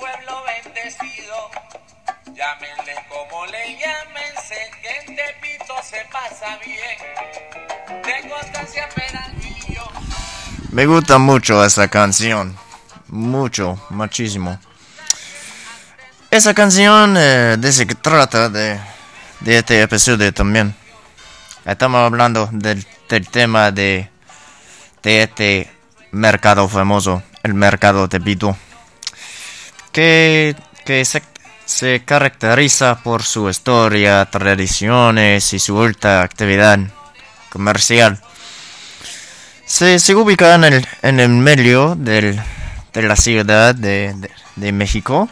pueblo bendecido. Llámenle como le que en Tepito se pasa bien. Me gusta mucho esa canción. Mucho, muchísimo. Esa canción eh, dice que trata de, de este episodio también. Estamos hablando del, del tema de, de este mercado famoso, el mercado de Tepito. Que, que se, se caracteriza por su historia, tradiciones y su alta actividad comercial. Se, se ubica en el, en el medio del, de la ciudad de, de, México.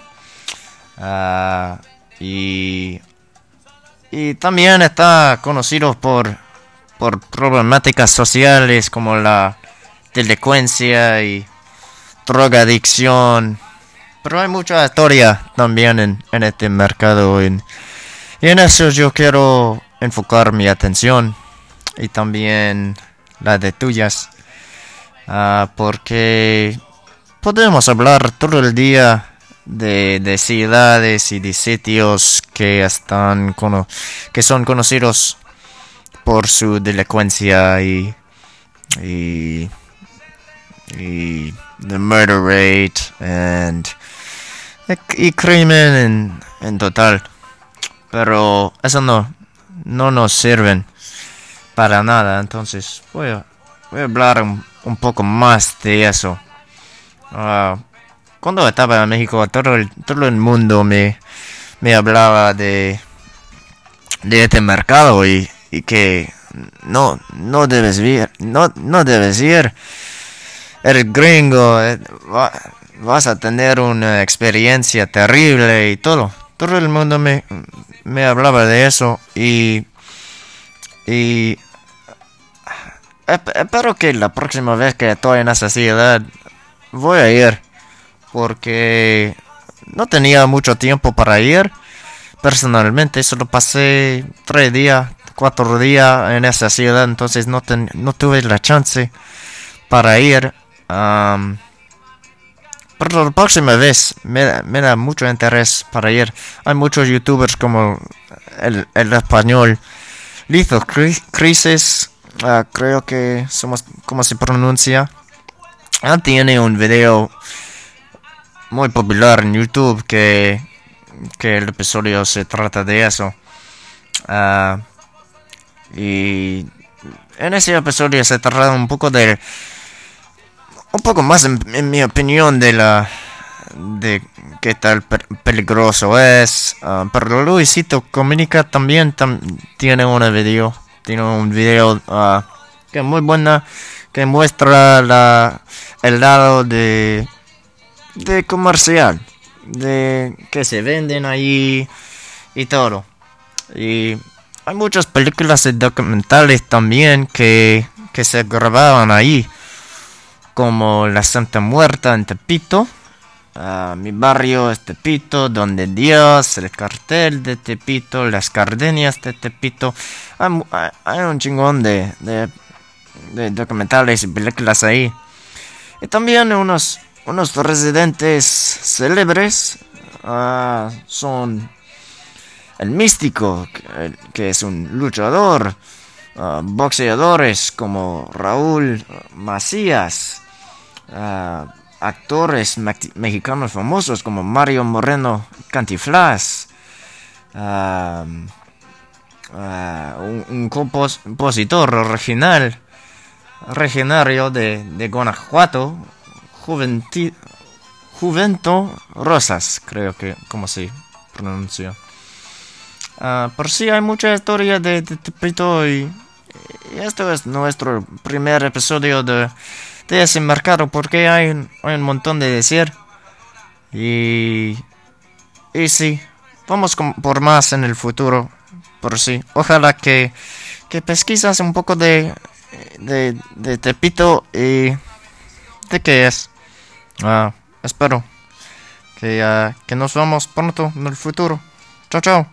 Ah, y, y también está conocido por, por problemáticas sociales como la delincuencia y drogadicción. Pero hay mucha historia también en, este mercado. y en eso yo quiero enfocar mi atención y también la de tuyas. Ah, porque podemos hablar todo el día de, de ciudades y de sitios que están que son conocidos por su delincuencia y y y the murder rate and y crimen en, en total. Pero eso no no nos sirven para nada. Entonces voy a, voy a hablar un, un poco más de eso. Ah, cuando estaba en México todo el, todo el mundo me, me hablaba de de este mercado y, y que no no debes ir no no debes ir. El gringo eh, vas a tener una experiencia terrible y todo. Todo el mundo me me hablaba de eso y y esp- espero que la próxima vez que estoy en esa ciudad voy a ir porque no tenía mucho tiempo para ir. Personalmente solo pasé tres días cuatro días en esa ciudad entonces no ten- no tuve la chance para ir am, pero la próxima vez me, me da mucho interés para ir hay muchos youtubers como el, el español Lethal Cri- Crisis ah, creo que somos como se pronuncia Ah, tiene un video muy popular en YouTube que, que el episodio se trata de eso. Ah, y en ese episodio se trata un poco de... Un poco más, en, mi opinión, de la... De qué tal pe- peligroso es. Ah, pero Luisito Comunica también tam- tiene un video. Tiene un video ah, que es muy buena. Que muestra la, el lado de de comercial de que se venden ahí y todo y hay muchas películas y documentales también que, que se grababan ahí como La Santa Muerta en Tepito mi barrio es Tepito donde Dios el cartel de Tepito las gardenias de Tepito hay, un chingón de, documentales y películas ahí. Y también unos, unos residentes célebres ah, son el místico, que, que es un luchador, ah, boxeadores como Raúl Macías, actores mexi- mexicanos famosos como Mario Moreno Cantiflas, un, un compos- compositor original regionario de, de Guanajuato, Juventi, Juvento Rosas, creo que como se pronuncia. Ah, por si hay mucha historia de, de Tepito y, y esto es nuestro primer episodio de, mercado porque hay, un- hay un montón de decir. Y, y sí, vamos por más en el futuro. Por sí, ojalá que, que pesquisas un poco de, de, de Tepito y de qué es. Ah, espero que, que nos vemos pronto en el futuro. Chao, chao.